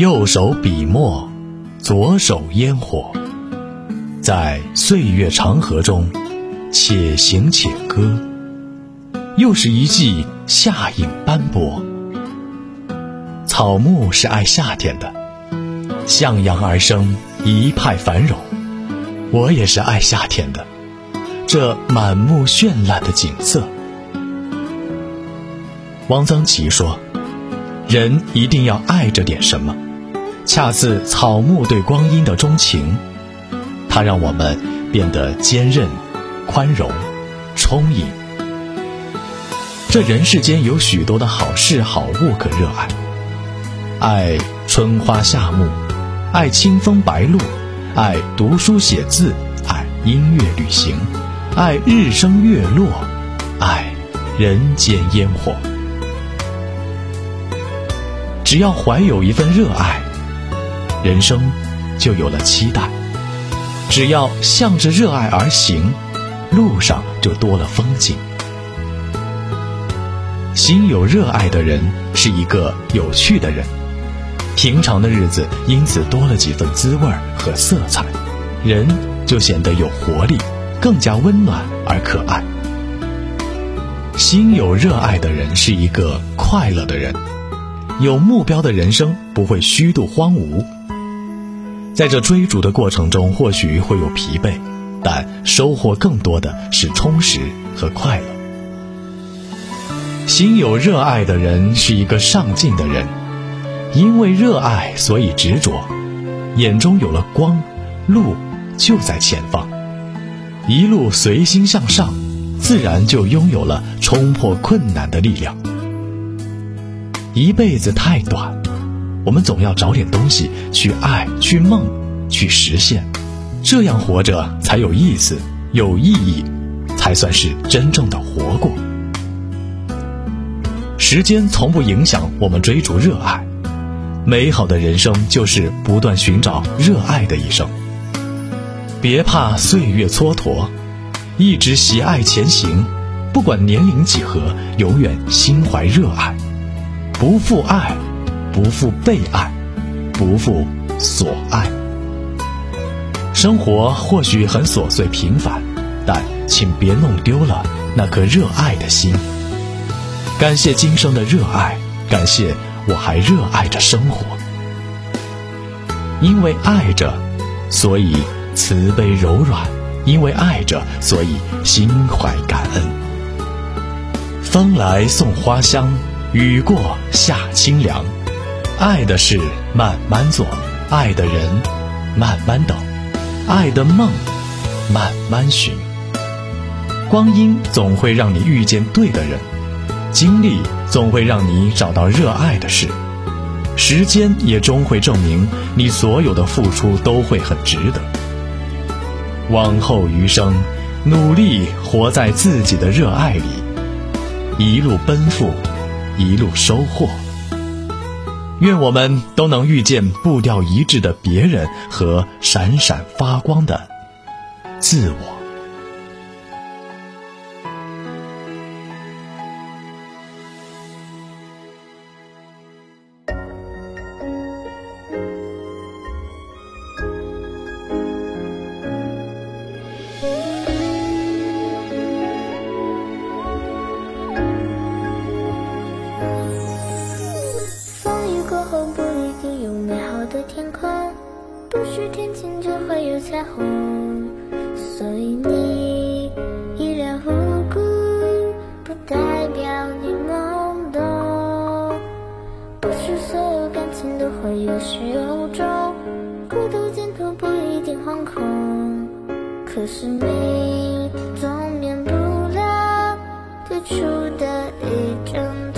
右手笔墨，左手烟火，在岁月长河中，且行且歌。又是一季夏影斑驳。草木是爱夏天的，向阳而生，一派繁荣。我也是爱夏天的，这满目绚烂的景色。汪曾祺说。人一定要爱着点什么，恰似草木对光阴的钟情，它让我们变得坚韧、宽容、充盈。这人世间有许多的好事好物可热爱，爱春花夏木，爱清风白露，爱读书写字，爱音乐旅行，爱日升月落，爱人间烟火。只要怀有一份热爱，人生就有了期待；只要向着热爱而行，路上就多了风景。心有热爱的人是一个有趣的人，平常的日子因此多了几分滋味和色彩，人就显得有活力，更加温暖而可爱。心有热爱的人是一个快乐的人。有目标的人生不会虚度荒芜，在这追逐的过程中，或许会有疲惫，但收获更多的是充实和快乐。心有热爱的人是一个上进的人，因为热爱所以执着，眼中有了光，路就在前方，一路随心向上，自然就拥有了冲破困难的力量。一辈子太短，我们总要找点东西去爱、去梦、去实现，这样活着才有意思、有意义，才算是真正的活过。时间从不影响我们追逐热爱，美好的人生就是不断寻找热爱的一生。别怕岁月蹉跎，一直喜爱前行，不管年龄几何，永远心怀热爱。不负爱，不负被爱，不负所爱。生活或许很琐碎平凡，但请别弄丢了那颗热爱的心。感谢今生的热爱，感谢我还热爱着生活。因为爱着，所以慈悲柔软；因为爱着，所以心怀感恩。风来送花香。雨过夏清凉，爱的事慢慢做，爱的人慢慢等，爱的梦慢慢寻。光阴总会让你遇见对的人，经历总会让你找到热爱的事，时间也终会证明你所有的付出都会很值得。往后余生，努力活在自己的热爱里，一路奔赴。一路收获，愿我们都能遇见步调一致的别人和闪闪发光的自我。彩虹，所以你一脸无辜，不代表你懵懂。不是所有感情都会有始有终，孤独尽头不一定惶恐。可是你总免不了最初的一阵。